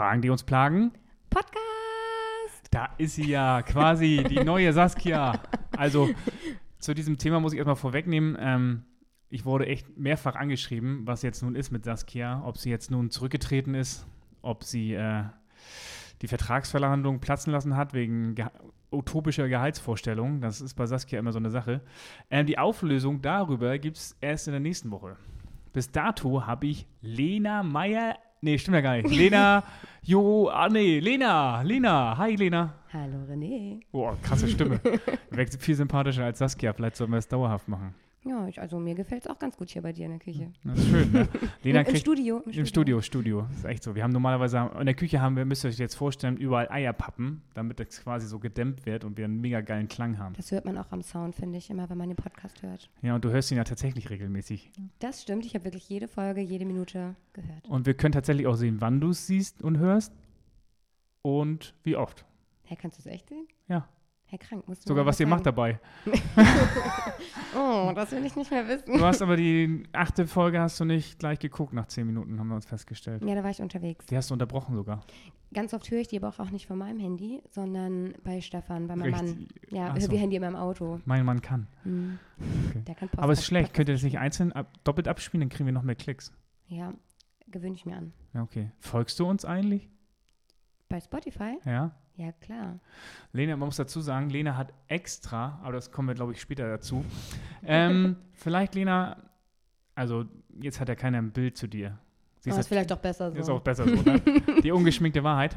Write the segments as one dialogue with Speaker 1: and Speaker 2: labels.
Speaker 1: Fragen, die uns plagen.
Speaker 2: Podcast!
Speaker 1: Da ist sie ja quasi die neue Saskia. Also zu diesem Thema muss ich erstmal vorwegnehmen. Ähm, ich wurde echt mehrfach angeschrieben, was jetzt nun ist mit Saskia, ob sie jetzt nun zurückgetreten ist, ob sie äh, die Vertragsverhandlung platzen lassen hat wegen ge utopischer Gehaltsvorstellungen. Das ist bei Saskia immer so eine Sache. Ähm, die Auflösung darüber gibt es erst in der nächsten Woche. Bis dato habe ich Lena Meyer. Nee, stimmt ja gar nicht. Lena, Jo, ah nee, Lena, Lena. Hi, Lena.
Speaker 2: Hallo René.
Speaker 1: Boah, krasse Stimme. Wirkt viel sympathischer als Saskia. Vielleicht sollen wir es dauerhaft machen.
Speaker 2: Ja, ich, also mir gefällt es auch ganz gut hier bei dir in der Küche.
Speaker 1: Das ist schön, ne? Lena
Speaker 2: Im,
Speaker 1: kriegt,
Speaker 2: Studio,
Speaker 1: Im Studio, Studio. Das ist echt so. Wir haben normalerweise, in der Küche haben wir, müsst ihr euch jetzt vorstellen, überall Eierpappen, damit das quasi so gedämmt wird und wir einen mega geilen Klang haben.
Speaker 2: Das hört man auch am Sound, finde ich, immer, wenn man den Podcast hört.
Speaker 1: Ja, und du hörst ihn ja tatsächlich regelmäßig.
Speaker 2: Das stimmt, ich habe wirklich jede Folge, jede Minute gehört.
Speaker 1: Und wir können tatsächlich auch sehen, wann du es siehst und hörst und wie oft.
Speaker 2: Hä, kannst du es echt sehen?
Speaker 1: Ja.
Speaker 2: Herr Krank, musst du
Speaker 1: Sogar was ihr macht dabei.
Speaker 2: Oh, das will ich nicht mehr wissen.
Speaker 1: Du hast aber die achte Folge hast du nicht gleich geguckt nach zehn Minuten, haben wir uns festgestellt.
Speaker 2: Ja, da war ich unterwegs.
Speaker 1: Die hast du unterbrochen sogar.
Speaker 2: Ganz oft höre ich die aber auch nicht von meinem Handy, sondern bei Stefan, bei meinem Mann. Ja, höre
Speaker 1: so.
Speaker 2: die Handy immer im Auto.
Speaker 1: Mein Mann kann.
Speaker 2: Hm.
Speaker 1: Okay.
Speaker 2: Der kann
Speaker 1: Aber es ist schlecht. Könnt ihr das nicht einzeln ab, doppelt abspielen, dann kriegen wir noch mehr Klicks.
Speaker 2: Ja, gewöhne ich mir an.
Speaker 1: Ja, okay. Folgst du uns eigentlich?
Speaker 2: Bei Spotify?
Speaker 1: Ja.
Speaker 2: Ja, klar.
Speaker 1: Lena, man muss dazu sagen, Lena hat extra, aber das kommen wir, glaube ich, später dazu. ähm, vielleicht, Lena, also jetzt hat ja keiner ein Bild zu dir. Sie
Speaker 2: Aber
Speaker 1: ist,
Speaker 2: ist vielleicht doch besser
Speaker 1: ist
Speaker 2: so.
Speaker 1: auch besser so, ne? Die ungeschminkte Wahrheit.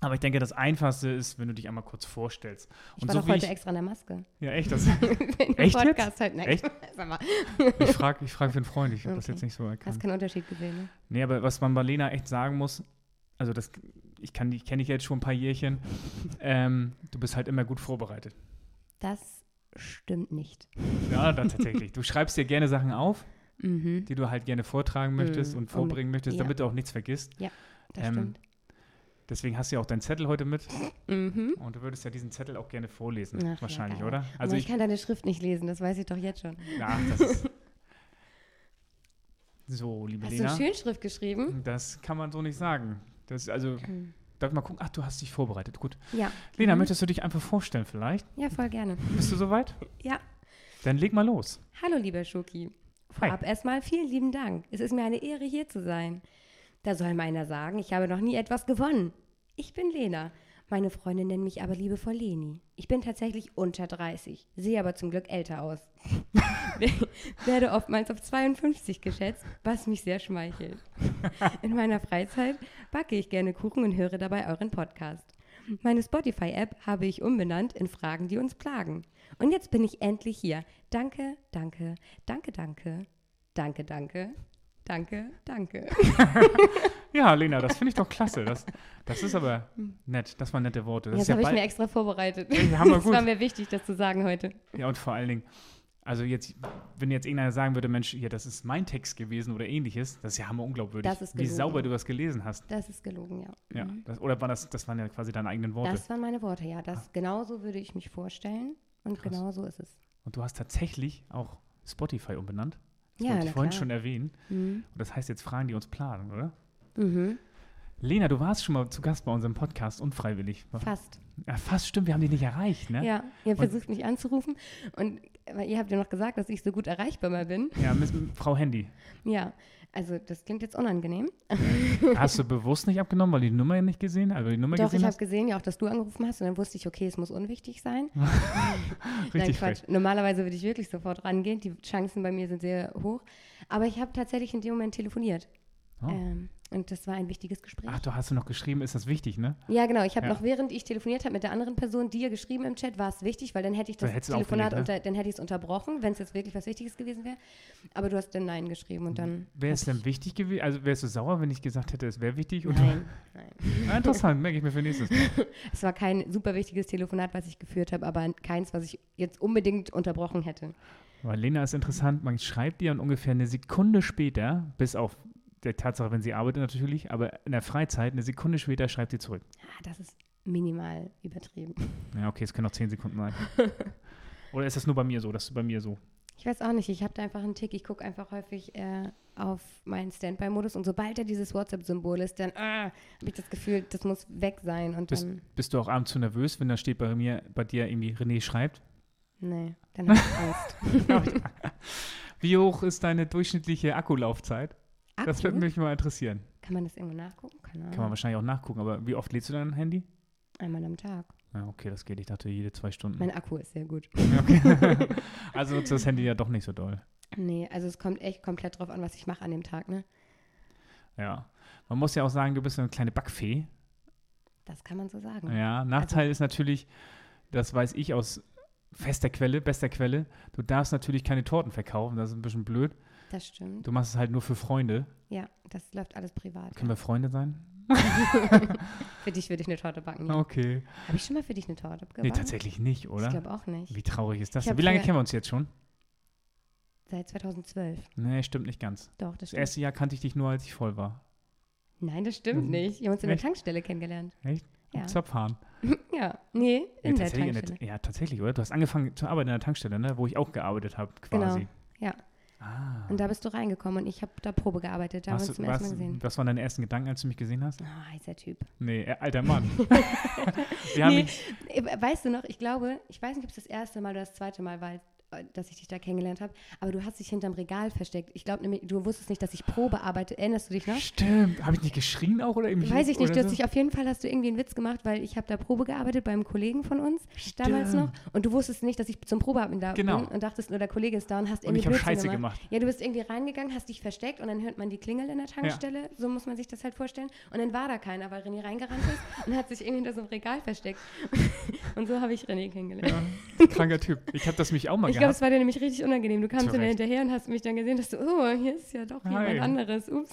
Speaker 1: Aber ich denke, das Einfachste ist, wenn du dich einmal kurz vorstellst.
Speaker 2: Ich
Speaker 1: Und
Speaker 2: war
Speaker 1: so
Speaker 2: doch heute
Speaker 1: ich,
Speaker 2: extra in der Maske.
Speaker 1: ja, echt, das, Echt
Speaker 2: Podcast halt ne,
Speaker 1: Echt?
Speaker 2: Sag mal,
Speaker 1: ich frage ich frag für einen Freund, ich habe das
Speaker 2: Okay.
Speaker 1: jetzt nicht so
Speaker 2: hast
Speaker 1: erkannt.
Speaker 2: keinen Unterschied gesehen, ne?
Speaker 1: Nee, aber was man bei Lena echt sagen muss, also das, ich kann, ich kenne dich jetzt schon ein paar Jährchen, ähm, du bist halt immer gut vorbereitet.
Speaker 2: Das stimmt nicht.
Speaker 1: Ja, dann tatsächlich. Du schreibst dir gerne Sachen auf,
Speaker 2: Mhm,
Speaker 1: die du halt gerne vortragen möchtest
Speaker 2: Mm,
Speaker 1: und vorbringen möchtest,
Speaker 2: ja.
Speaker 1: damit du auch nichts vergisst.
Speaker 2: das
Speaker 1: Ähm,
Speaker 2: stimmt.
Speaker 1: Deswegen hast du ja auch deinen Zettel heute mit
Speaker 2: Mhm.
Speaker 1: und du würdest ja diesen Zettel auch gerne vorlesen,
Speaker 2: Ach, ja,
Speaker 1: wahrscheinlich,
Speaker 2: geil.
Speaker 1: oder?
Speaker 2: Also ich
Speaker 1: ich,
Speaker 2: kann deine Schrift nicht lesen, das weiß ich doch jetzt schon.
Speaker 1: ja, das ist, so, liebe
Speaker 2: Hast
Speaker 1: Lena,
Speaker 2: du Schönschrift geschrieben?
Speaker 1: das kann man so nicht sagen. Das, also,
Speaker 2: Mhm.
Speaker 1: Darf ich mal gucken? Ach, du hast dich vorbereitet, gut.
Speaker 2: Ja.
Speaker 1: Lena,
Speaker 2: Mhm.
Speaker 1: möchtest du dich einfach vorstellen vielleicht?
Speaker 2: Ja, voll gerne.
Speaker 1: Bist du soweit?
Speaker 2: Ja.
Speaker 1: Dann leg mal los.
Speaker 2: Hallo, lieber Schoki.
Speaker 1: Hi.
Speaker 2: Vorab erstmal vielen lieben Dank. Es ist mir eine Ehre, hier zu sein. Da soll meiner sagen, ich habe noch nie etwas gewonnen. Ich bin Lena. Meine Freunde nennen mich aber liebevoll Leni. Ich bin tatsächlich unter 30, sehe aber zum Glück älter aus. Werde oftmals auf 52 geschätzt, was mich sehr schmeichelt. In meiner Freizeit backe ich gerne Kuchen und höre dabei euren Podcast. Meine Spotify-App habe ich umbenannt in Fragen, die uns plagen. Und jetzt bin ich endlich hier. Danke, danke, danke, danke, danke, danke, danke, danke.
Speaker 1: Ja, Lena, das finde ich doch klasse. Das, das ist aber nett. Das waren nette Worte. Das ja,
Speaker 2: habe ich mir extra vorbereitet.
Speaker 1: Ja,
Speaker 2: Das
Speaker 1: gut.
Speaker 2: war mir wichtig, das zu sagen heute.
Speaker 1: ja, und vor allen Dingen, also jetzt, wenn jetzt irgendeiner sagen würde, Mensch, hier, das ist mein Text gewesen oder ähnliches, das ist ja hammer unglaubwürdig,
Speaker 2: Das ist
Speaker 1: wie
Speaker 2: gelogen.
Speaker 1: sauber du das gelesen hast.
Speaker 2: Das ist gelogen, ja.
Speaker 1: Ja,
Speaker 2: Mhm.
Speaker 1: das, oder war das, das waren ja quasi deine eigenen Worte.
Speaker 2: Das waren meine Worte, ja. Das, genauso würde ich mich vorstellen. Und
Speaker 1: Krass.
Speaker 2: genau so ist es.
Speaker 1: Und du hast tatsächlich auch Spotify umbenannt. Das
Speaker 2: Ja,
Speaker 1: wollte ich vorhin
Speaker 2: klar.
Speaker 1: schon erwähnen.
Speaker 2: Mhm.
Speaker 1: Und das heißt jetzt Fragen, die uns planen, oder?
Speaker 2: Mhm.
Speaker 1: Lena, du warst schon mal zu Gast bei unserem Podcast, unfreiwillig.
Speaker 2: Fast.
Speaker 1: Ja, fast stimmt, wir haben dich nicht erreicht, ne?
Speaker 2: Ja, ihr versucht mich anzurufen. Und weil ihr habt ja noch gesagt, dass ich so gut erreichbar mal bin.
Speaker 1: Ja, mit, Frau Handy.
Speaker 2: Ja, also das klingt jetzt unangenehm.
Speaker 1: Hast du bewusst nicht abgenommen, weil die Nummer nicht gesehen, also die Nummer
Speaker 2: Doch, ich
Speaker 1: gesehen
Speaker 2: habe
Speaker 1: hast?
Speaker 2: gesehen, ja auch, dass du angerufen hast. Und dann wusste ich, okay, es muss unwichtig sein.
Speaker 1: Richtig
Speaker 2: Nein. Quatsch. Normalerweise würde ich wirklich sofort rangehen. Die Chancen bei mir sind sehr hoch. Aber ich habe tatsächlich in dem Moment telefoniert.
Speaker 1: Oh.
Speaker 2: Ähm, und das war ein wichtiges Gespräch.
Speaker 1: Ach, du hast du noch geschrieben, ist das wichtig, ne?
Speaker 2: Ja, genau. Ich habe
Speaker 1: Ja.
Speaker 2: noch, während ich telefoniert habe mit der anderen Person, dir geschrieben im Chat, war es wichtig, weil dann hätte ich
Speaker 1: Da
Speaker 2: das Telefonat
Speaker 1: ne?
Speaker 2: unter, dann hätte ich es unterbrochen, wenn es jetzt wirklich was Wichtiges gewesen wäre. Aber du hast dann Nein geschrieben und dann.
Speaker 1: Wäre es denn wichtig gewesen? Also wärst du sauer, wenn ich gesagt hätte, es wäre wichtig?
Speaker 2: Nein, nein.
Speaker 1: Ah, interessant, merke ich mir für nächstes Mal.
Speaker 2: Es war kein super wichtiges Telefonat, was ich geführt habe, aber keins, was ich jetzt unbedingt unterbrochen hätte.
Speaker 1: Weil Lena ist interessant, man schreibt dir und ungefähr eine Sekunde später, bis auf der Tatsache, wenn sie arbeitet natürlich, aber in der Freizeit, eine Sekunde später schreibt sie zurück.
Speaker 2: Ah, das ist minimal übertrieben.
Speaker 1: Ja, okay, es können auch zehn Sekunden sein. Oder ist das nur bei mir so? Das ist bei mir so.
Speaker 2: Ich weiß auch nicht, ich habe da einfach einen Tick. Ich gucke einfach häufig äh, auf meinen Standby-Modus und sobald da dieses WhatsApp-Symbol ist, dann ah, habe ich das Gefühl, das muss weg sein. Und
Speaker 1: Bist,
Speaker 2: dann,
Speaker 1: bist du auch abends zu nervös, wenn da steht bei mir, bei dir irgendwie René schreibt?
Speaker 2: nee, dann habe ich Angst.
Speaker 1: Wie hoch ist deine durchschnittliche Akkulaufzeit? Das
Speaker 2: Akku?
Speaker 1: würde mich mal interessieren.
Speaker 2: Kann man das irgendwo nachgucken?
Speaker 1: Kann man wahrscheinlich auch nachgucken, aber wie oft lädst du dein Handy?
Speaker 2: Einmal am Tag.
Speaker 1: Ja, okay, das geht. Ich dachte jede zwei Stunden.
Speaker 2: Mein Akku ist sehr gut.
Speaker 1: Okay. also nutzt das Handy ja doch nicht so doll.
Speaker 2: Nee, also es kommt echt komplett drauf an, was ich mache an dem Tag, ne?
Speaker 1: Ja. Man muss ja auch sagen, du bist eine kleine Backfee.
Speaker 2: Das kann man so sagen.
Speaker 1: Ja, Nachteil ist natürlich, das weiß ich aus fester Quelle, bester Quelle, du darfst natürlich keine Torten verkaufen, das ist ein bisschen blöd.
Speaker 2: Das stimmt.
Speaker 1: Du machst es halt nur für Freunde.
Speaker 2: Ja, das läuft alles privat.
Speaker 1: Können wir Freunde sein?
Speaker 2: Für dich würde ich eine Torte backen. Ja.
Speaker 1: Okay.
Speaker 2: Habe ich schon mal für dich eine Torte gebacken?
Speaker 1: Nee, tatsächlich nicht,
Speaker 2: Ich
Speaker 1: oder?
Speaker 2: glaube auch nicht.
Speaker 1: Wie traurig ist das?
Speaker 2: Ich
Speaker 1: Wie lange kennen wir uns jetzt schon?
Speaker 2: Seit 2012.
Speaker 1: Nee, stimmt nicht ganz.
Speaker 2: Doch, das
Speaker 1: Das
Speaker 2: stimmt.
Speaker 1: erste Jahr kannte ich dich nur, als ich voll war.
Speaker 2: Nein, das stimmt
Speaker 1: Mhm.
Speaker 2: nicht. Wir haben uns in der
Speaker 1: Echt?
Speaker 2: Tankstelle kennengelernt.
Speaker 1: Echt?
Speaker 2: Ja.
Speaker 1: Zöpfhaaren.
Speaker 2: ja, nee, in der
Speaker 1: tatsächlich,
Speaker 2: Tankstelle.
Speaker 1: ja, tatsächlich, oder? Du hast angefangen zu arbeiten in der Tankstelle, ne? Wo ich auch gearbeitet habe, quasi.
Speaker 2: Genau, ja.
Speaker 1: Ah.
Speaker 2: Und da bist du reingekommen und ich habe da Probe gearbeitet. Da haben wir uns zum ersten
Speaker 1: was,
Speaker 2: Mal gesehen.
Speaker 1: was waren deine ersten Gedanken, als du mich gesehen hast?
Speaker 2: Ah, heißer Typ.
Speaker 1: Nee, äh, alter Mann. Wir haben
Speaker 2: Nee, äh, weißt du noch, ich glaube, ich weiß nicht, ob es das erste Mal oder das zweite Mal war, dass ich dich da kennengelernt habe, aber du hast dich hinterm Regal versteckt. Ich glaube nämlich, du wusstest nicht, dass ich Probe arbeite. Erinnerst du dich noch?
Speaker 1: Stimmt. Habe ich nicht geschrien auch oder irgendwie?
Speaker 2: Weiß ich nicht, du hast
Speaker 1: so?
Speaker 2: dich auf jeden Fall hast du irgendwie einen Witz gemacht, weil ich habe da Probe gearbeitet beim Kollegen von uns damals noch und du wusstest nicht, dass ich zum Probearbeiten da
Speaker 1: Genau.
Speaker 2: bin und dachtest nur, der Kollege ist da und hast
Speaker 1: Und
Speaker 2: irgendwie
Speaker 1: ich habe
Speaker 2: Blödsinn
Speaker 1: Scheiße
Speaker 2: gemacht.
Speaker 1: gemacht.
Speaker 2: Ja, du bist irgendwie reingegangen, hast dich versteckt und dann hört man die Klingel in der Tankstelle, so muss man sich das halt vorstellen und dann war da keiner, weil René reingerannt ist und hat sich irgendwie hinter so einem Regal versteckt und so habe ich René kennengelernt.
Speaker 1: Ja, kranker Typ. Ich habe das mich auch mal
Speaker 2: Ich glaube, es war dir nämlich richtig unangenehm. Du kamst dann hinterher und hast mich dann gesehen, dass du, oh, hier ist ja doch
Speaker 1: Hi.
Speaker 2: jemand anderes. Ups.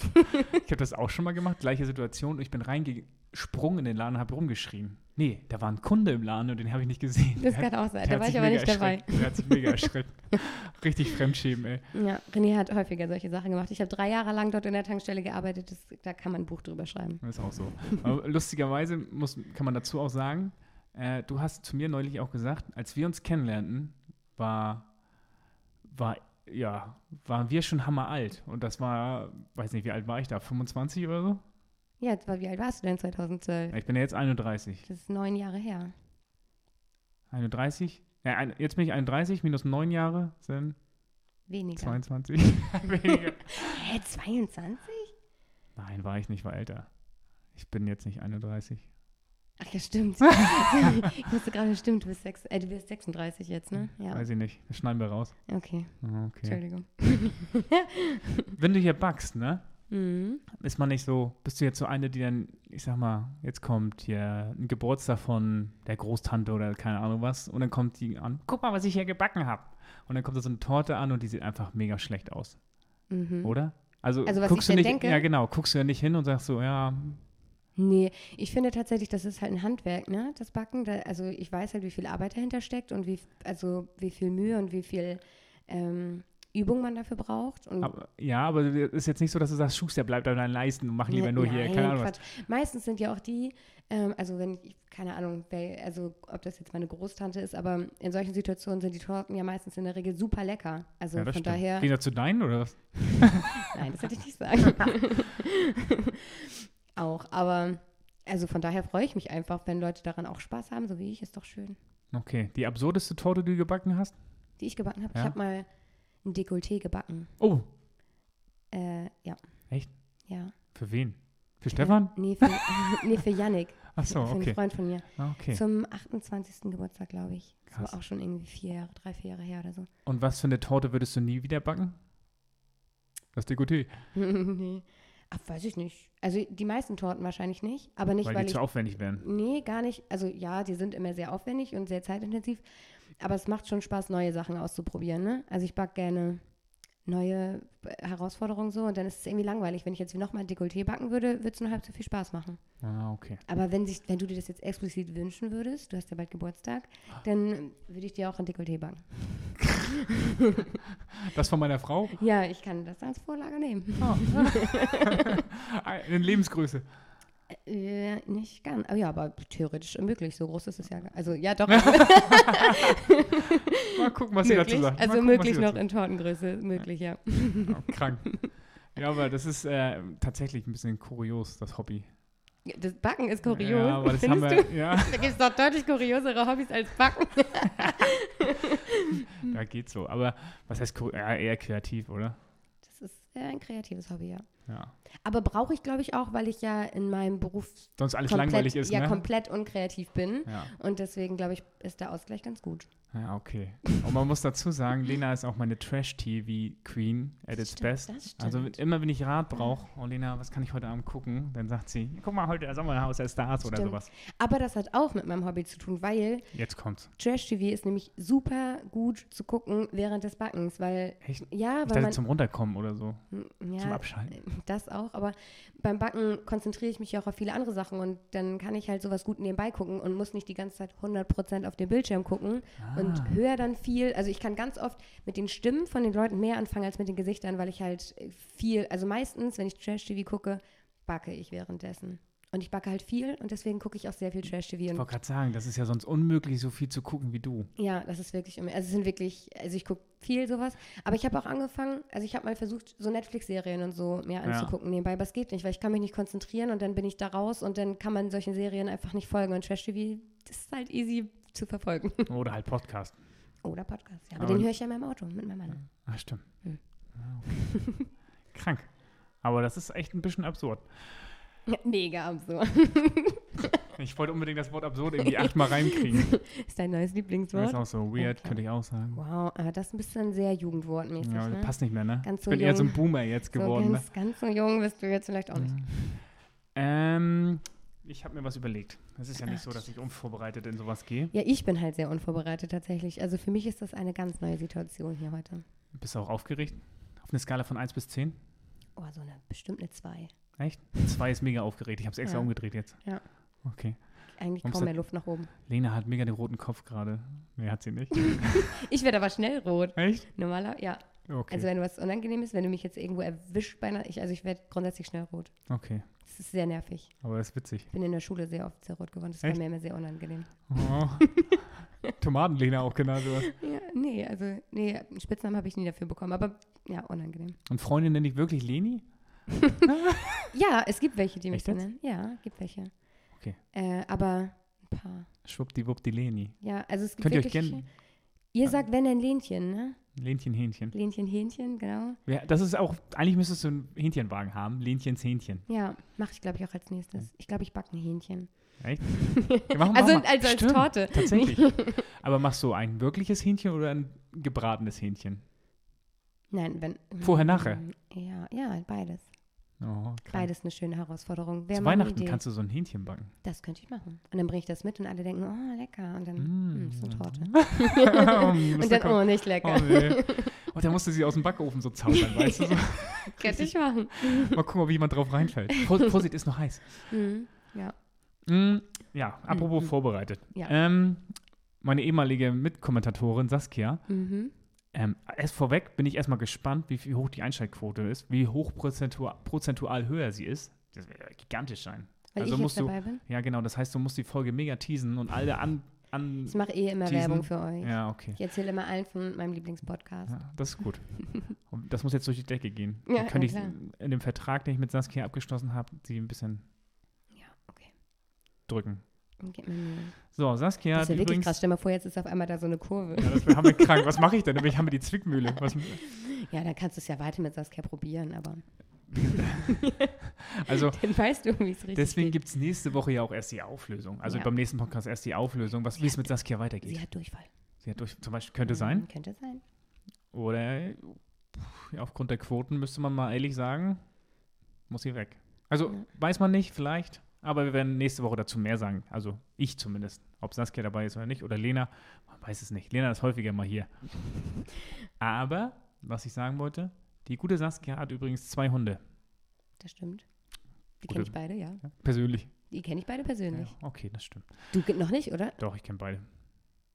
Speaker 1: Ich habe das auch schon mal gemacht. Gleiche Situation. Ich bin reingesprungen in den Laden und habe rumgeschrien. Nee, da war ein Kunde im Laden und den habe ich nicht gesehen.
Speaker 2: Das
Speaker 1: Der hat-
Speaker 2: kann auch sein. Da
Speaker 1: hat
Speaker 2: war ich aber nicht dabei.
Speaker 1: Der hat sich mega erschreckt. Richtig Fremdschämen, ey.
Speaker 2: Ja, René hat häufiger solche Sachen gemacht. Ich habe drei Jahre lang dort in der Tankstelle gearbeitet. Das, da kann man ein Buch drüber schreiben.
Speaker 1: Das ist auch so. Aber lustigerweise muss, kann man dazu auch sagen, äh, du hast zu mir neulich auch gesagt, als wir uns kennenlernten, war, war, ja, waren wir schon hammeralt. Und das war, weiß nicht, wie alt war ich da? 25 oder so?
Speaker 2: Ja, wie alt warst du denn 2012?
Speaker 1: Ich bin ja jetzt 31.
Speaker 2: Das ist neun Jahre her.
Speaker 1: 31? Ja, ein, jetzt bin ich 31, minus 9 Jahre sind
Speaker 2: Weniger.
Speaker 1: 22. Weniger.
Speaker 2: Hä, 22?
Speaker 1: Nein, war ich nicht, war älter. Ich bin jetzt nicht 31.
Speaker 2: Ach ja, stimmt. ich wusste gerade, stimmt, du bist, sechs, äh, du bist 36 jetzt, ne? Ja.
Speaker 1: Weiß ich nicht. Das schneiden wir raus.
Speaker 2: Okay,
Speaker 1: Ah, Okay.
Speaker 2: Entschuldigung.
Speaker 1: Wenn du hier backst, ne?
Speaker 2: Mhm.
Speaker 1: Ist man nicht so, bist du jetzt so eine, die dann, ich sag mal, jetzt kommt hier ein Geburtstag von der Großtante oder keine Ahnung was und dann kommt die an, guck mal, was ich hier gebacken habe. Und dann kommt da so eine Torte an und die sieht einfach mega schlecht aus,
Speaker 2: Mhm.
Speaker 1: oder? Also,
Speaker 2: Also, was
Speaker 1: guckst
Speaker 2: ich
Speaker 1: du nicht,
Speaker 2: denke?
Speaker 1: ja genau, guckst du ja nicht hin und sagst so, ja,
Speaker 2: Nee, ich finde tatsächlich, das ist halt ein Handwerk, ne, das Backen. Da, also ich weiß halt, wie viel Arbeit dahinter steckt und wie, also wie viel Mühe und wie viel ähm, Übung man dafür braucht.
Speaker 1: Aber, ja, aber es ist jetzt nicht so, dass du sagst, Schuster, bleib da deinen Leisten und mach lieber nur hier,
Speaker 2: Nein,
Speaker 1: keine Ahnung was.
Speaker 2: Meistens sind ja auch die, ähm, also wenn ich, keine Ahnung, wer, also ob das jetzt meine Großtante ist, aber in solchen Situationen sind die Torten ja meistens in der Regel super lecker. Also
Speaker 1: Ja,
Speaker 2: von
Speaker 1: stimmt.
Speaker 2: daher,
Speaker 1: Gehen wir zu deinen oder was?
Speaker 2: nein, das hätte ich nicht sagen. auch, aber also von daher freue ich mich einfach, wenn Leute daran auch Spaß haben, so wie ich, ist doch schön.
Speaker 1: Okay, die absurdeste Torte, die du gebacken hast?
Speaker 2: Die ich gebacken habe.
Speaker 1: Ja.
Speaker 2: Ich habe mal ein Dekolleté gebacken.
Speaker 1: Oh,
Speaker 2: Äh, ja.
Speaker 1: Echt?
Speaker 2: Ja.
Speaker 1: für wen? Für Stefan?
Speaker 2: Nee, für, nee, für Yannick.
Speaker 1: Ach so,
Speaker 2: für einen
Speaker 1: okay.
Speaker 2: Freund von mir.
Speaker 1: Ah, okay.
Speaker 2: Zum 28. Geburtstag, glaube ich. Das
Speaker 1: Krass.
Speaker 2: war auch schon irgendwie vier Jahre, drei, vier Jahre her oder so.
Speaker 1: Und was für eine Torte würdest du nie wieder backen? Das Dekolleté,
Speaker 2: nee. Ach, weiß ich nicht. Also die meisten Torten wahrscheinlich nicht, aber nicht,
Speaker 1: weil,
Speaker 2: weil,
Speaker 1: die
Speaker 2: ich.
Speaker 1: zu aufwendig wären.
Speaker 2: Nee, gar nicht. Also ja, die sind immer sehr aufwendig und sehr zeitintensiv. Aber es macht schon Spaß, neue Sachen auszuprobieren. Ne? Also ich backe gerne neue Herausforderungen so und dann ist es irgendwie langweilig. Wenn ich jetzt nochmal Dekolleté backen würde, würde es nur halb so viel Spaß machen.
Speaker 1: Ah, okay.
Speaker 2: Aber wenn, sich, wenn du dir das jetzt explizit wünschen würdest, du hast ja bald Geburtstag, dann würde ich dir auch ein Dekolleté backen.
Speaker 1: Das von meiner Frau?
Speaker 2: Ja, ich kann das als Vorlage nehmen.
Speaker 1: Ah. Eine Lebensgröße.
Speaker 2: Äh, nicht ganz. Oh ja, aber theoretisch möglich. So groß ist es ja. Also ja, doch.
Speaker 1: Mal gucken, was sie dazu
Speaker 2: möglich.
Speaker 1: sagt. Mal
Speaker 2: Also
Speaker 1: gucken,
Speaker 2: möglich noch
Speaker 1: dazu
Speaker 2: in Tortengröße. Möglich, ja.
Speaker 1: Oh, krank. Ja, aber das ist äh, tatsächlich ein bisschen kurios, das Hobby.
Speaker 2: Das Backen ist kurios.
Speaker 1: Ja, aber das haben wir,
Speaker 2: du?
Speaker 1: ja,
Speaker 2: Da gibt es doch deutlich kuriosere Hobbys als Backen.
Speaker 1: Da geht's so. Aber was heißt ja, eher kreativ, oder?
Speaker 2: Das ist ein kreatives Hobby, ja.
Speaker 1: Ja.
Speaker 2: Aber brauche ich, glaube ich, auch, weil ich ja in meinem Beruf
Speaker 1: Sonst alles
Speaker 2: komplett,
Speaker 1: langweilig ist,
Speaker 2: ja,
Speaker 1: ne?
Speaker 2: komplett unkreativ bin.
Speaker 1: Ja.
Speaker 2: Und deswegen, glaube ich, ist der Ausgleich ganz gut.
Speaker 1: ja, okay. Und man muss dazu sagen, Lena ist auch meine Trash-TV-Queen at its
Speaker 2: Stimmt,
Speaker 1: best.
Speaker 2: das.
Speaker 1: Also immer wenn ich Rat brauche, oh Lena, was kann ich heute Abend gucken? Dann sagt sie, guck mal, heute Sommerhaus der Stars oder
Speaker 2: Stimmt.
Speaker 1: sowas.
Speaker 2: Aber das hat auch mit meinem Hobby zu tun, weil
Speaker 1: Jetzt kommt's.
Speaker 2: Trash-TV ist nämlich super gut zu gucken während des Backens, weil,
Speaker 1: Echt?
Speaker 2: ja,
Speaker 1: Ich
Speaker 2: weil
Speaker 1: dachte
Speaker 2: man,
Speaker 1: zum Runterkommen oder so.
Speaker 2: ja,
Speaker 1: Zum Abschalten.
Speaker 2: Das auch, aber beim Backen konzentriere ich mich ja auch auf viele andere Sachen und dann kann ich halt sowas gut nebenbei gucken und muss nicht die ganze Zeit 100% auf den Bildschirm gucken
Speaker 1: Ah.
Speaker 2: und höre dann viel. Also ich kann ganz oft mit den Stimmen von den Leuten mehr anfangen als mit den Gesichtern, weil ich halt viel, also meistens, wenn ich Trash-TV gucke, backe ich währenddessen. Und ich backe halt viel und deswegen gucke ich auch sehr viel Trash-TV.
Speaker 1: Ich
Speaker 2: Und
Speaker 1: wollte gerade sagen, das ist ja sonst unmöglich, so viel zu gucken wie du.
Speaker 2: ja, das ist wirklich, also es sind wirklich, also ich gucke viel sowas, aber ich habe auch angefangen, also ich habe mal versucht, so Netflix-Serien und so mehr
Speaker 1: Ja.
Speaker 2: anzugucken nebenbei, aber es geht nicht, weil ich kann mich nicht konzentrieren und dann bin ich da raus und dann kann man solchen Serien einfach nicht folgen und Trash-TV, das ist halt easy zu verfolgen.
Speaker 1: Oder halt Podcast.
Speaker 2: Oder Podcast, ja, aber,
Speaker 1: Aber-
Speaker 2: den höre ich ja in meinem Auto mit meinem Mann.
Speaker 1: Ach, stimmt.
Speaker 2: Hm.
Speaker 1: Ah, okay. Krank. Aber das ist echt ein bisschen absurd.
Speaker 2: Mega absurd.
Speaker 1: Ich wollte unbedingt das Wort absurd irgendwie achtmal reinkriegen.
Speaker 2: ist dein neues
Speaker 1: Das
Speaker 2: Lieblingswort?
Speaker 1: ist auch so weird,
Speaker 2: Okay.
Speaker 1: könnte ich auch sagen.
Speaker 2: Wow, aber das ist ein bisschen sehr jugendwortmäßig,
Speaker 1: Ja,
Speaker 2: ne?
Speaker 1: das passt nicht mehr, ne?
Speaker 2: Ganz
Speaker 1: ich
Speaker 2: so
Speaker 1: bin eher so ein
Speaker 2: jung.
Speaker 1: Boomer jetzt
Speaker 2: so
Speaker 1: geworden, ne?
Speaker 2: ganz, ganz so jung bist du jetzt vielleicht auch nicht.
Speaker 1: Ähm, ich habe mir was überlegt. Es ist ja nicht so, dass ich unvorbereitet in sowas gehe.
Speaker 2: Ja, ich bin halt sehr unvorbereitet tatsächlich. Also für mich ist das eine ganz neue Situation hier heute.
Speaker 1: Bist du auch aufgeregt? Auf eine Skala von 1 bis 10?
Speaker 2: Oh, so eine bestimmt eine 2.
Speaker 1: Echt? 2 ist mega aufgeregt. Ich habe es extra
Speaker 2: Ja.
Speaker 1: umgedreht jetzt.
Speaker 2: Ja.
Speaker 1: Okay.
Speaker 2: Eigentlich
Speaker 1: Warum
Speaker 2: kaum mehr Luft nach oben.
Speaker 1: Lena hat mega den roten Kopf gerade. Nee, hat sie nicht.
Speaker 2: Ich werde aber schnell rot.
Speaker 1: Echt?
Speaker 2: Normaler, ja.
Speaker 1: Okay.
Speaker 2: Also wenn du was unangenehm ist, wenn du mich jetzt irgendwo erwischt bei einer, ich, also ich werde grundsätzlich schnell rot.
Speaker 1: okay.
Speaker 2: Das ist sehr nervig.
Speaker 1: Aber das ist witzig.
Speaker 2: Ich bin in der Schule sehr oft sehr rot geworden. Das
Speaker 1: Echt?
Speaker 2: war mir immer sehr unangenehm.
Speaker 1: Oh. Tomatenlena auch genannt. Oder?
Speaker 2: Ja, nee, also, nee, einen Spitznamen habe ich nie dafür bekommen, aber ja, unangenehm.
Speaker 1: Und Freundin nenne ich wirklich Leni?
Speaker 2: Ja, es gibt welche, die mich
Speaker 1: Echt
Speaker 2: so
Speaker 1: jetzt?
Speaker 2: nennen. Ja, gibt welche.
Speaker 1: Okay.
Speaker 2: Äh, aber ein paar.
Speaker 1: Schwuppdiwuppdi Leni.
Speaker 2: Ja, also es gibt
Speaker 1: Könnt ihr euch kennen?
Speaker 2: Ihr sagt, wenn ein Lähnchen, ne?
Speaker 1: Lenchen, Hähnchen.
Speaker 2: Lähnchen, Hähnchen, genau.
Speaker 1: Ja, das ist auch, eigentlich müsstest du einen Hähnchenwagen haben. Lenchens Hähnchen.
Speaker 2: Ja, mache ich, glaube ich, auch als nächstes. Ich glaube, ich backe ein Hähnchen.
Speaker 1: Echt? Ja, mach- mach
Speaker 2: Also,
Speaker 1: mal.
Speaker 2: also als
Speaker 1: Stimmt,
Speaker 2: Torte.
Speaker 1: Tatsächlich. Aber machst du ein wirkliches Hähnchen oder ein gebratenes Hähnchen?
Speaker 2: Nein, wenn.
Speaker 1: Vorher, nachher?
Speaker 2: Ja, ja, beides.
Speaker 1: Oh.
Speaker 2: Beides eine schöne Herausforderung. Wäre
Speaker 1: Zu Weihnachten kannst du so ein Hähnchen backen.
Speaker 2: Das könnte ich machen. Und dann bringe ich das mit und alle denken, oh, lecker. Und dann,
Speaker 1: Mm.
Speaker 2: mm, ist eine Torte.
Speaker 1: und
Speaker 2: und dann, oh, nicht lecker.
Speaker 1: Oh, nee. Und dann musst du sie aus dem Backofen so zaubern, weißt du? So.
Speaker 2: Könnte ich machen.
Speaker 1: Mal gucken, ob jemand drauf reinfällt. Vor- Vorsicht, ist noch heiß.
Speaker 2: Mhm. Ja.
Speaker 1: Mm, ja, apropos
Speaker 2: Mhm.
Speaker 1: vorbereitet.
Speaker 2: Ja.
Speaker 1: Ähm, meine ehemalige Mitkommentatorin Saskia,
Speaker 2: Mhm.
Speaker 1: Ähm, erst vorweg bin ich erstmal gespannt, wie, hoch die Einschaltquote ist, wie hoch prozentual, prozentual höher sie ist. Das wird gigantisch sein.
Speaker 2: Weil
Speaker 1: Also
Speaker 2: ich jetzt
Speaker 1: musst du-
Speaker 2: dabei bin.
Speaker 1: Ja, genau, das heißt, du musst die Folge mega teasen und alle an. an
Speaker 2: Ich mache eh immer
Speaker 1: Diesen-
Speaker 2: Werbung für euch.
Speaker 1: ja, okay.
Speaker 2: Ich erzähle immer allen von meinem Lieblingspodcast.
Speaker 1: Ja, das ist gut. Und das muss jetzt durch die Decke gehen.
Speaker 2: Ja,
Speaker 1: Dann könnte
Speaker 2: ja,
Speaker 1: ich in dem Vertrag, den ich mit Saskia abgeschlossen habe, sie ein bisschen
Speaker 2: Ja, okay.
Speaker 1: drücken. So, Saskia
Speaker 2: das
Speaker 1: hat
Speaker 2: ist ja wirklich
Speaker 1: übrigens.
Speaker 2: krass. Stell mal vor, jetzt ist auf einmal da so eine Kurve.
Speaker 1: Ja, das haben wir krank. Was mache ich denn? Ich habe die Zwickmühle. Was,
Speaker 2: Ja, dann kannst du es ja weiter mit Saskia probieren, aber
Speaker 1: also,
Speaker 2: dann weißt du, wie es richtig
Speaker 1: deswegen gibt es nächste Woche ja auch erst die Auflösung. Also
Speaker 2: Ja.
Speaker 1: beim nächsten Podcast erst die Auflösung, was, wie es mit Saskia weitergeht.
Speaker 2: Sie hat Durchfall.
Speaker 1: Sie hat durch, zum Beispiel, könnte
Speaker 2: Mhm,
Speaker 1: sein.
Speaker 2: Könnte sein.
Speaker 1: Oder ja, aufgrund der Quoten müsste man mal ehrlich sagen, muss sie weg. Also
Speaker 2: Ja.
Speaker 1: weiß man nicht, vielleicht. Aber wir werden nächste Woche dazu mehr sagen. Also ich zumindest. Ob Saskia dabei ist oder nicht. Oder Lena. Man weiß es nicht. Lena ist häufiger mal hier. Aber, was ich sagen wollte, die gute Saskia hat übrigens zwei Hunde.
Speaker 2: Das stimmt. Die kenne ich beide, ja.
Speaker 1: Ja, persönlich.
Speaker 2: Die kenne ich beide
Speaker 1: Ja,
Speaker 2: persönlich.
Speaker 1: okay, das stimmt.
Speaker 2: Du noch nicht, oder?
Speaker 1: Doch, ich kenne beide.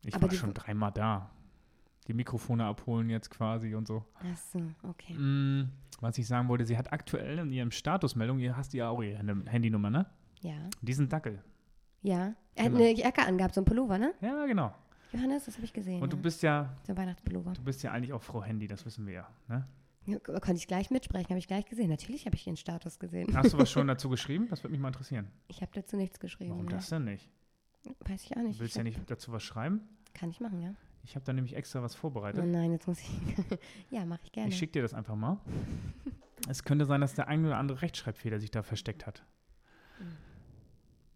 Speaker 1: Ich
Speaker 2: Aber
Speaker 1: war schon dreimal da. Die Mikrofone abholen jetzt quasi und so.
Speaker 2: Ach so, okay.
Speaker 1: Mm, was ich sagen wollte, sie hat aktuell in ihrem Statusmeldung, ihr hast ja auch ihre Hand- Handynummer, ne?
Speaker 2: Ja.
Speaker 1: Diesen Dackel.
Speaker 2: Ja. Er hat
Speaker 1: Genau.
Speaker 2: eine Jacke angehabt, so ein Pullover, ne?
Speaker 1: Ja, genau.
Speaker 2: Johannes, das habe ich gesehen.
Speaker 1: Und du
Speaker 2: ja.
Speaker 1: bist ja,
Speaker 2: so ein Weihnachtspullover.
Speaker 1: du bist ja eigentlich auch Frau Handy, das wissen wir ja. Ne?
Speaker 2: Ja, konnte ich gleich mitsprechen, habe ich gleich gesehen. Natürlich habe ich ihren Status gesehen.
Speaker 1: Hast du was schon dazu geschrieben? Das würde mich mal interessieren.
Speaker 2: Ich habe dazu nichts geschrieben.
Speaker 1: Warum
Speaker 2: ne?
Speaker 1: das denn nicht?
Speaker 2: Weiß ich auch
Speaker 1: Du
Speaker 2: nicht.
Speaker 1: willst
Speaker 2: Ich
Speaker 1: ja nicht dazu was schreiben?
Speaker 2: Kann ich machen, ja?
Speaker 1: Ich habe da nämlich extra was
Speaker 2: Oh
Speaker 1: vorbereitet.
Speaker 2: nein, jetzt muss ich. ja, mache ich gerne.
Speaker 1: Ich schicke dir das einfach mal. Es könnte sein, dass der ein oder andere Rechtschreibfehler sich da versteckt hat.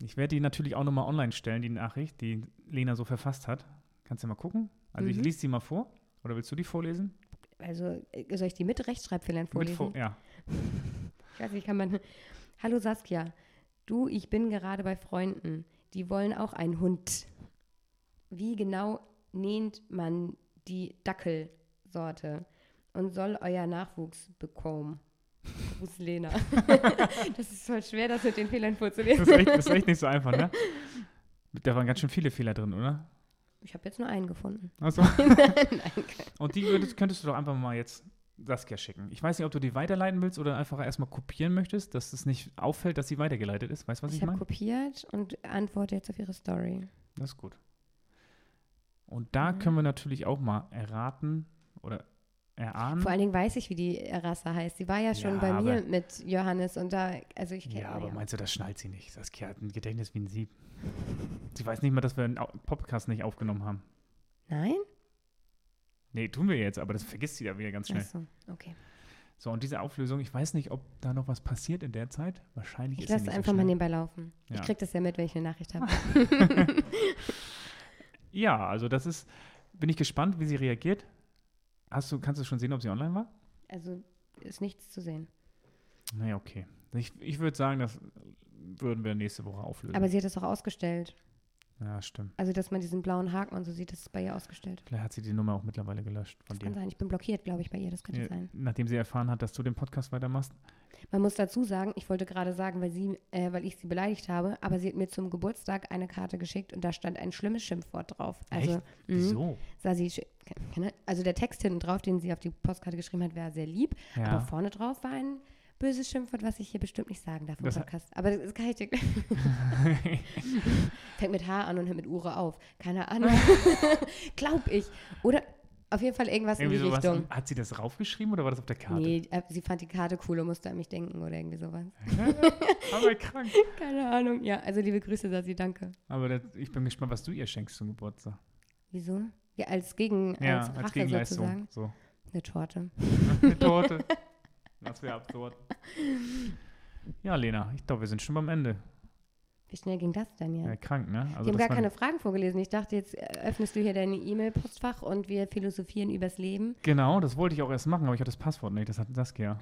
Speaker 1: Ich werde die natürlich auch nochmal online stellen, die Nachricht, die Lena so verfasst hat. Kannst du mal gucken? Also ich
Speaker 2: Mhm.
Speaker 1: lese sie mal vor. Oder willst du die vorlesen?
Speaker 2: also, äh, soll ich die mit Rechtschreibfehlern
Speaker 1: Mit
Speaker 2: vorlesen?
Speaker 1: vor, ja.
Speaker 2: Ich weiß nicht, kann man. Hallo Saskia. Du, ich bin gerade bei Freunden. Die wollen auch einen Hund. Wie genau näht man die Dackelsorte? Und soll euer Nachwuchs bekommen? Gruß Lena. das ist voll schwer, das mit den Fehlern
Speaker 1: Das
Speaker 2: vorzulesen.
Speaker 1: ist, echt, das ist echt nicht so einfach, ne? Da waren ganz schön viele Fehler drin, oder?
Speaker 2: Ich habe jetzt nur einen gefunden.
Speaker 1: Achso.
Speaker 2: Nein,
Speaker 1: Und die würdest, könntest du doch einfach mal jetzt Saskia schicken. Ich weiß nicht, ob du die weiterleiten willst oder einfach erstmal kopieren möchtest, dass es nicht auffällt, dass sie weitergeleitet ist. Weißt du, was ich,
Speaker 2: ich habe
Speaker 1: meine?
Speaker 2: kopiert und antworte jetzt auf ihre Story.
Speaker 1: Das ist gut. Und da
Speaker 2: Mhm.
Speaker 1: können wir natürlich auch mal erraten oder erahnen.
Speaker 2: Vor allen Dingen weiß ich, wie die Rasse heißt. Sie war ja schon
Speaker 1: Ja,
Speaker 2: bei mir mit Johannes und da, also ich kenne
Speaker 1: ja, aber meinst du, das schnallt sie nicht? Saskia hat ein Gedächtnis wie ein Sieb. Sie weiß nicht mal, dass wir einen Podcast nicht aufgenommen haben.
Speaker 2: Nein?
Speaker 1: Nee, tun wir jetzt, aber das vergisst sie ja wieder ganz schnell.
Speaker 2: Achso, okay.
Speaker 1: So, und diese Auflösung, ich weiß nicht, ob da noch was passiert in der Zeit. Wahrscheinlich
Speaker 2: Ich
Speaker 1: ist sie
Speaker 2: lasse
Speaker 1: nicht
Speaker 2: einfach
Speaker 1: so
Speaker 2: mal nebenbei laufen. Ich
Speaker 1: Ja.
Speaker 2: krieg das ja mit, wenn ich eine Nachricht habe.
Speaker 1: Ja, also das ist, bin ich gespannt, wie sie reagiert. Hast du, kannst du schon sehen, ob sie online war?
Speaker 2: Also ist nichts zu sehen.
Speaker 1: Naja, okay. Ich, ich würde sagen, das würden wir nächste Woche auflösen.
Speaker 2: Aber sie hat das auch ausgestellt.
Speaker 1: ja, stimmt.
Speaker 2: Also, dass man diesen blauen Haken und so sieht, das ist bei ihr ausgestellt.
Speaker 1: Vielleicht hat sie die Nummer auch mittlerweile gelöscht von
Speaker 2: Das kann
Speaker 1: dir.
Speaker 2: sein. Ich bin blockiert, glaube ich, bei ihr. Das könnte
Speaker 1: Ja,
Speaker 2: sein.
Speaker 1: nachdem sie erfahren hat, dass du den Podcast weitermachst.
Speaker 2: Man muss dazu sagen, ich wollte gerade sagen, weil, sie, äh, weil ich sie beleidigt habe, aber sie hat mir zum Geburtstag eine Karte geschickt und da stand ein schlimmes Schimpfwort drauf. Also,
Speaker 1: Echt?
Speaker 2: mh,
Speaker 1: Wieso?
Speaker 2: sah sie, also der Text hinten drauf, den sie auf die Postkarte geschrieben hat, war sehr lieb. Aber
Speaker 1: Ja.
Speaker 2: vorne drauf war ein böses Schimpfwort, was ich hier bestimmt nicht sagen darf im
Speaker 1: Das-
Speaker 2: Podcast. Aber das kann ich dir. Fängt mit H an und hört mit Ure auf. Keine Ahnung. Glaub ich. Oder auf jeden Fall irgendwas
Speaker 1: irgendwie
Speaker 2: in die. Richtung.
Speaker 1: Hat sie das raufgeschrieben oder war das auf der Karte?
Speaker 2: Nee, äh, sie fand die Karte cool und musste an mich denken oder irgendwie sowas.
Speaker 1: Aber krank.
Speaker 2: Keine Ahnung. Ja, also liebe Grüße, Sassi, danke.
Speaker 1: Aber das, ich bin gespannt, was du ihr schenkst zum Geburtstag.
Speaker 2: Wieso? Ja, als Gegen,
Speaker 1: Ja,
Speaker 2: als
Speaker 1: als, Gegenleistung.
Speaker 2: sozusagen.
Speaker 1: So.
Speaker 2: Eine Torte.
Speaker 1: Eine Torte. Das wäre absurd. Ja, Lena, ich glaube, wir sind schon beim Ende.
Speaker 2: Wie schnell ging das denn
Speaker 1: Ja,
Speaker 2: jetzt?
Speaker 1: krank, ne? Also
Speaker 2: Die haben
Speaker 1: das
Speaker 2: gar keine Fragen vorgelesen. Ich dachte, jetzt öffnest du hier deine E-Mail-Postfach und wir philosophieren übers Leben.
Speaker 1: Genau, das wollte ich auch erst machen, aber ich hatte das Passwort nicht. Das hat Saskia.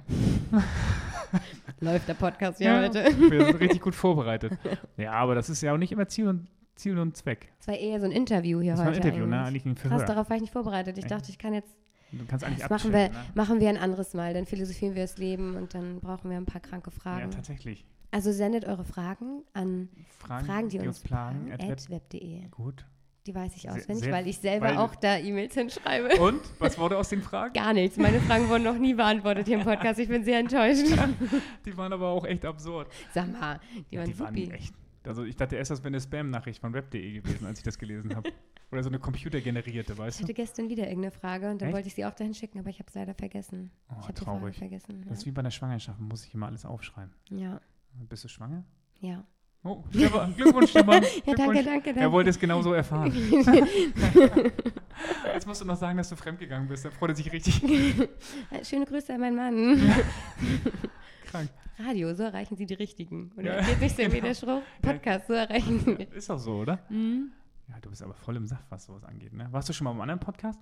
Speaker 2: Läuft der Podcast
Speaker 1: Ja.
Speaker 2: ja, heute.
Speaker 1: Wir sind richtig gut vorbereitet. Ja, aber das ist ja auch nicht immer Ziel und, Ziel und Zweck.
Speaker 2: Das war eher so ein Interview hier
Speaker 1: Das war ein
Speaker 2: heute.
Speaker 1: Interview, ne?
Speaker 2: eigentlich.
Speaker 1: Eigentlich ein
Speaker 2: Krass,
Speaker 1: Verhör.
Speaker 2: darauf war ich nicht vorbereitet. Ich
Speaker 1: Echt?
Speaker 2: dachte, ich kann jetzt.
Speaker 1: Du kannst eigentlich
Speaker 2: Das machen wir,
Speaker 1: ne?
Speaker 2: machen wir ein anderes Mal. Dann philosophieren wir das Leben und dann brauchen wir ein paar kranke
Speaker 1: Ja,
Speaker 2: Fragen.
Speaker 1: tatsächlich.
Speaker 2: Also sendet eure Fragen an
Speaker 1: Fragen,
Speaker 2: Fragen, die, uns
Speaker 1: plagen.
Speaker 2: plagen,
Speaker 1: at web-
Speaker 2: web.de.
Speaker 1: Gut.
Speaker 2: Die weiß ich
Speaker 1: Sehr-
Speaker 2: auswendig,
Speaker 1: sehr-
Speaker 2: weil ich selber
Speaker 1: weil-
Speaker 2: auch da E-Mails hinschreibe.
Speaker 1: Und? Was wurde aus den Fragen?
Speaker 2: Gar nichts. Meine Fragen wurden noch nie beantwortet hier im Podcast. Ich bin sehr enttäuscht.
Speaker 1: Die waren aber auch echt absurd.
Speaker 2: Sag mal, die
Speaker 1: Ja,
Speaker 2: waren
Speaker 1: die waren echt. Also ich dachte erst, das wäre eine Spam-Nachricht von web.de gewesen, als ich das gelesen habe. Oder so eine computergenerierte,
Speaker 2: Ich
Speaker 1: weißt du?
Speaker 2: hatte gestern wieder irgendeine Frage und dann
Speaker 1: Echt?
Speaker 2: wollte ich sie auch dahin schicken, aber ich habe es leider vergessen.
Speaker 1: Oh,
Speaker 2: ich habe die Frage
Speaker 1: traurig.
Speaker 2: vergessen.
Speaker 1: Das ist wie bei der Schwangerschaft, muss sich immer alles aufschreiben.
Speaker 2: Ja,
Speaker 1: Bist du schwanger?
Speaker 2: ja.
Speaker 1: Oh, Stefan, Glückwunsch, Stefan.
Speaker 2: Ja, danke,
Speaker 1: Glückwunsch.
Speaker 2: danke,
Speaker 1: Er
Speaker 2: danke.
Speaker 1: wollte es genauso erfahren. Jetzt musst du noch sagen, dass du fremdgegangen bist. Er freut sich richtig
Speaker 2: Schöne Grüße an meinen Mann.
Speaker 1: krank.
Speaker 2: Radio, so erreichen Sie die Richtigen. Oder
Speaker 1: Ja,
Speaker 2: geht nicht
Speaker 1: genau.
Speaker 2: der Spruch? Podcast, so erreichen Sie.
Speaker 1: Ist doch so, oder?
Speaker 2: Mhm.
Speaker 1: Ja, du bist aber voll im Saft, was sowas angeht. Ne? Warst du schon mal im anderen Podcast?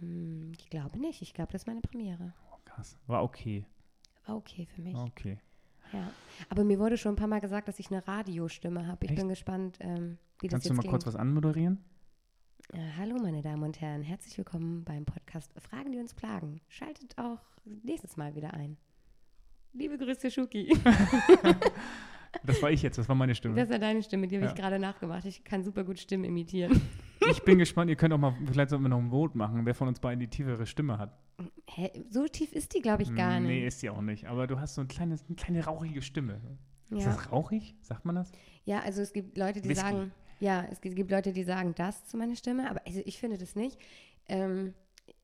Speaker 2: Ähm, ich glaube nicht. Ich glaube, das ist meine Premiere.
Speaker 1: Oh, krass. War okay.
Speaker 2: War okay für mich.
Speaker 1: Okay.
Speaker 2: Ja. Aber mir wurde schon ein paar Mal gesagt, dass ich eine Radiostimme habe. Ich
Speaker 1: Echt?
Speaker 2: bin gespannt, ähm, wie
Speaker 1: Kannst
Speaker 2: das
Speaker 1: du
Speaker 2: jetzt
Speaker 1: mal kurz
Speaker 2: klingt.
Speaker 1: was anmoderieren?
Speaker 2: Äh, hallo, meine Damen und Herren. Herzlich willkommen beim Podcast Fragen, die uns plagen. Schaltet auch nächstes Mal wieder ein. Liebe Grüße, Schuki.
Speaker 1: Das war ich jetzt, das war meine Stimme.
Speaker 2: Das war deine Stimme, die habe
Speaker 1: Ja.
Speaker 2: ich gerade nachgemacht. Ich kann super gut Stimmen imitieren.
Speaker 1: Ich bin gespannt, ihr könnt auch mal, vielleicht sollten wir noch ein Vote machen, wer von uns beiden die tiefere Stimme hat.
Speaker 2: Hä? So tief ist die, glaube ich, gar
Speaker 1: Nee,
Speaker 2: nicht.
Speaker 1: ist sie auch nicht. Aber du hast so ein kleines, eine kleine rauchige Stimme. Ist
Speaker 2: Ja.
Speaker 1: das rauchig? Sagt man das?
Speaker 2: ja, also es gibt Leute, die
Speaker 1: Whisky.
Speaker 2: sagen, ja, es gibt, gibt Leute, die sagen das zu meiner Stimme, aber also ich finde das nicht. Ähm,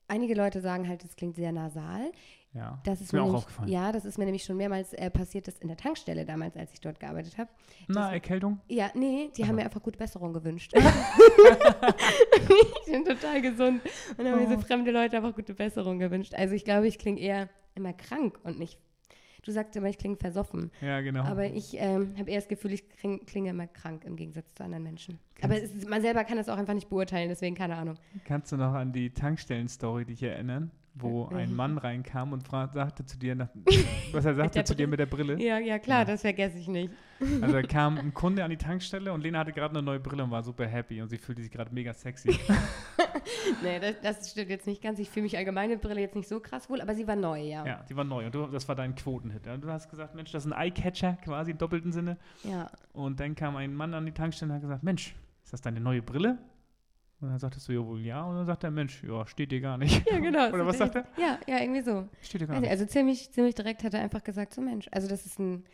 Speaker 2: einige Leute sagen halt, es klingt sehr nasal.
Speaker 1: Ja.
Speaker 2: Das ist,
Speaker 1: mir
Speaker 2: mir
Speaker 1: auch
Speaker 2: nämlich,
Speaker 1: aufgefallen.
Speaker 2: Ja, das ist mir nämlich schon mehrmals äh, passiert, das in der Tankstelle damals, als ich dort gearbeitet habe.
Speaker 1: Na, Erkältung?
Speaker 2: Ja, nee, die
Speaker 1: Aha.
Speaker 2: haben mir einfach gute Besserung gewünscht. ich bin total gesund und haben mir so
Speaker 1: Oh.
Speaker 2: fremde Leute einfach gute Besserung gewünscht. Also ich glaube, ich klinge eher immer krank und nicht. Du sagst immer, ich klinge versoffen.
Speaker 1: Ja, genau.
Speaker 2: Aber ich ähm, habe eher das Gefühl, ich kling, klinge immer krank im Gegensatz zu anderen Menschen. Aber es ist, man selber kann das auch einfach nicht beurteilen, deswegen keine Ahnung.
Speaker 1: Kannst du noch an die Tankstellen-Story dich erinnern, wo ein. Mann reinkam und fra- sagte zu dir, nach, was er sagte zu dir mit der Brille?
Speaker 2: Ja, ja, klar,
Speaker 1: Ja.
Speaker 2: das vergesse ich nicht.
Speaker 1: Also da kam ein Kunde an die Tankstelle und Lena hatte gerade eine neue Brille und war super happy und sie fühlte sich gerade mega sexy.
Speaker 2: Nee, das, das stimmt jetzt nicht ganz. Ich fühle mich allgemein mit Brille jetzt nicht so krass wohl, aber sie war neu, ja.
Speaker 1: ja, die war neu und du, das war dein Quotenhit. Ja? Du hast gesagt, Mensch, das ist ein Eyecatcher quasi im doppelten Sinne.
Speaker 2: ja.
Speaker 1: Und dann kam ein Mann an die Tankstelle und hat gesagt, Mensch, ist das deine neue Brille? Und dann sagtest du, ja wohl ja. Und dann sagt der Mensch, ja, steht dir gar nicht.
Speaker 2: Ja, genau.
Speaker 1: Oder
Speaker 2: so
Speaker 1: was sagt er?
Speaker 2: Ja, ja, irgendwie so.
Speaker 1: Steht dir gar
Speaker 2: nicht,
Speaker 1: nicht.
Speaker 2: also ziemlich, ziemlich direkt hat er einfach gesagt, so Mensch, also das ist ein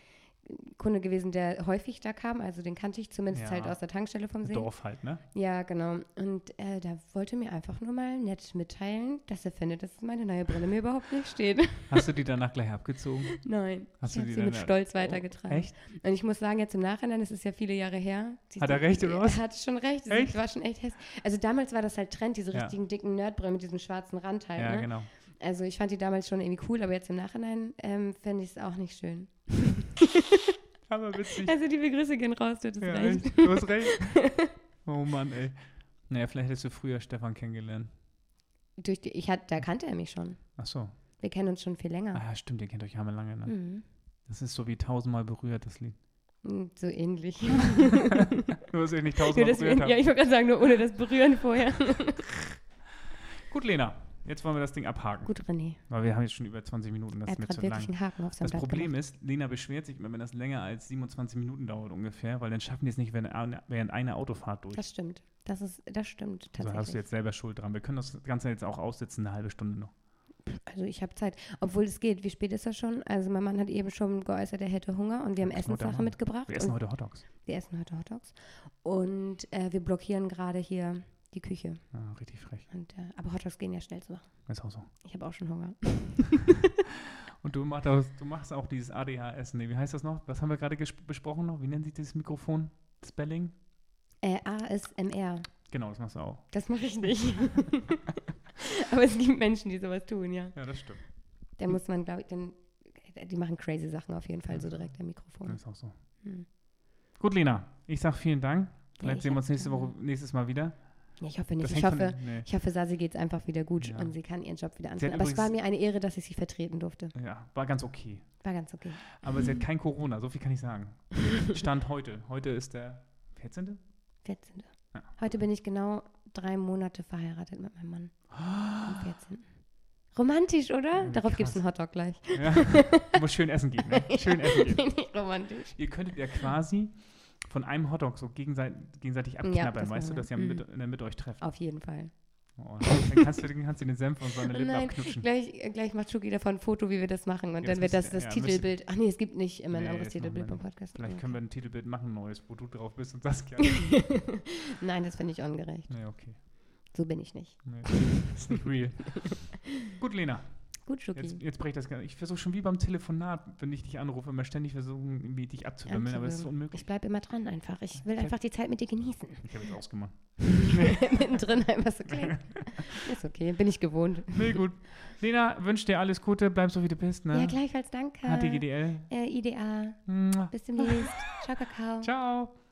Speaker 2: Kunde gewesen, der häufig da kam, also den kannte ich zumindest
Speaker 1: Ja.
Speaker 2: halt aus der Tankstelle vom See.
Speaker 1: Dorf halt, ne?
Speaker 2: Ja, genau. Und äh, da wollte mir einfach nur mal nett mitteilen, dass er findet, dass meine neue Brille mir überhaupt nicht steht.
Speaker 1: Hast du die danach gleich abgezogen?
Speaker 2: Nein,
Speaker 1: Hast du die
Speaker 2: sie mit Stolz
Speaker 1: Oh,
Speaker 2: weitergetragen.
Speaker 1: Echt?
Speaker 2: Und ich muss sagen, jetzt im Nachhinein, es ist ja viele Jahre her.
Speaker 1: Hat er recht, oder was?
Speaker 2: Er hat schon recht.
Speaker 1: Echt?
Speaker 2: Es war schon echt hässlich. Also damals war das halt Trend, diese
Speaker 1: Ja.
Speaker 2: richtigen dicken Nerdbrillen mit diesem schwarzen Rand halt.
Speaker 1: Ja,
Speaker 2: ne?
Speaker 1: genau.
Speaker 2: Also ich fand die damals schon irgendwie cool, aber jetzt im Nachhinein ähm, finde ich es auch nicht schön.
Speaker 1: Aber witzig.
Speaker 2: Also die Begrüße gehen raus, du hattest
Speaker 1: Ja,
Speaker 2: recht.
Speaker 1: echt. Du hast recht. Oh Mann, ey. Naja, vielleicht hättest du früher Stefan kennengelernt.
Speaker 2: Durch die, ich hat, da kannte er mich schon.
Speaker 1: Ach so.
Speaker 2: Wir kennen uns schon viel länger.
Speaker 1: Ah, stimmt, ihr kennt euch ja lange. Ne?
Speaker 2: Mhm.
Speaker 1: Das ist so wie tausendmal berührt, das Lied.
Speaker 2: Mm, So ähnlich.
Speaker 1: Du wirst euch nicht tausendmal berührt
Speaker 2: ja,
Speaker 1: haben.
Speaker 2: ich wollte gerade sagen, nur ohne das Berühren vorher.
Speaker 1: Gut, Lena. Jetzt wollen wir das Ding abhaken.
Speaker 2: Gut, René.
Speaker 1: Weil wir haben jetzt schon über 20 Minuten, das
Speaker 2: Er
Speaker 1: ist mir zu lang.
Speaker 2: einen Haken auf
Speaker 1: Das
Speaker 2: Blatt
Speaker 1: Problem
Speaker 2: gemacht.
Speaker 1: ist, Lena beschwert sich immer, wenn das länger als 27 Minuten dauert ungefähr, weil dann schaffen die es nicht während, einer- Autofahrt durch.
Speaker 2: Das stimmt. Das, ist, das stimmt
Speaker 1: Also hast du
Speaker 2: tatsächlich.
Speaker 1: jetzt selber Schuld dran. Wir können das Ganze jetzt auch aussitzen, eine halbe Stunde noch.
Speaker 2: Also ich habe Zeit. Obwohl es geht. Wie spät ist das schon? Also mein Mann hat eben schon geäußert, er hätte Hunger und wir haben Essenssache mitgebracht.
Speaker 1: Wir essen heute Hotdogs.
Speaker 2: wir essen heute Hotdogs. Und äh, wir blockieren gerade hier die Küche.
Speaker 1: Ja, richtig frech.
Speaker 2: Und, äh, aber Hotdogs gehen ja schnell zu machen.
Speaker 1: Ist auch so.
Speaker 2: Ich habe auch schon Hunger.
Speaker 1: Und du machst, auch, du machst auch dieses ADHS. Nee, wie heißt das noch? Was haben wir gerade besprochen noch? Wie nennt sich dieses Mikrofon? Spelling?
Speaker 2: Äh, ASMR.
Speaker 1: Genau, das machst du auch.
Speaker 2: Das mache ich nicht. aber es gibt Menschen, die sowas tun, ja.
Speaker 1: Ja, das stimmt.
Speaker 2: Da muss man, glaube ich, dann, die machen crazy Sachen auf jeden Fall so direkt am Mikrofon.
Speaker 1: Das ist auch so.
Speaker 2: Hm.
Speaker 1: Gut, Lena. Ich sag vielen Dank. Vielleicht
Speaker 2: ich
Speaker 1: sehen wir uns nächste Woche, nächstes Mal wieder.
Speaker 2: Ja, ich hoffe nicht. Ich hoffe,
Speaker 1: den- nee.
Speaker 2: ich hoffe, Sasi geht es einfach wieder gut
Speaker 1: Ja.
Speaker 2: und sie kann ihren Job wieder anfangen. Aber es war mir eine Ehre, dass ich sie vertreten durfte.
Speaker 1: Ja, war ganz okay.
Speaker 2: War ganz okay.
Speaker 1: Aber sie hat kein Corona, so viel kann ich sagen. Stand heute. Heute ist der 14.
Speaker 2: 14.
Speaker 1: Ja.
Speaker 2: Heute bin ich genau drei Monate verheiratet mit meinem Mann. Am 14. Romantisch, oder?
Speaker 1: Ja,
Speaker 2: Darauf gibt es einen Hotdog gleich.
Speaker 1: Ja. Du musst schön essen gehen. Ne? Schön essen gehen.
Speaker 2: Nicht romantisch.
Speaker 1: Ihr könntet ja quasi von einem Hotdog so gegenseitig, gegenseitig abknabbern,
Speaker 2: das
Speaker 1: weißt du, dass ihr mit, der Mitte euch trefft.
Speaker 2: Auf jeden Fall.
Speaker 1: Oh, dann kannst du, dann kannst du den Senf und seine Lippen
Speaker 2: Nein,
Speaker 1: abknutschen.
Speaker 2: Gleich, gleich macht Schuki davon ein Foto, wie wir das machen. Und
Speaker 1: Jetzt
Speaker 2: dann wird das das
Speaker 1: ja,
Speaker 2: Titelbild. Ach nee, es gibt nicht immer ein
Speaker 1: Nee,
Speaker 2: anderes
Speaker 1: das machen wir
Speaker 2: Titelbild beim. Podcast.
Speaker 1: Vielleicht können wir ein Titelbild machen, ein neues, wo du drauf bist und Saskia.
Speaker 2: Nein, das finde ich ungerecht.
Speaker 1: nee, okay.
Speaker 2: So bin ich nicht.
Speaker 1: Nee, das ist nicht real. Gut, Lena.
Speaker 2: Gut, Schuki.
Speaker 1: Jetzt, jetzt breche ich das Ich versuche schon wie beim Telefonat, wenn ich dich anrufe, immer ständig versuchen, irgendwie dich abzuwimmeln, aber es ist unmöglich.
Speaker 2: Ich bleibe immer dran einfach. Ich will
Speaker 1: Okay.
Speaker 2: einfach die Zeit mit dir genießen.
Speaker 1: Ich habe jetzt ausgemacht.
Speaker 2: Mittendrin einfach so klein. Ist okay, bin ich gewohnt.
Speaker 1: Nee, gut. Lena, wünsche dir alles Gute, bleib so wie du bist, ne?
Speaker 2: Ja, gleichfalls danke.
Speaker 1: HTGDL.
Speaker 2: Äh, IDA.
Speaker 1: Mua.
Speaker 2: Bis demnächst. Ciao, Kakao.
Speaker 1: Ciao.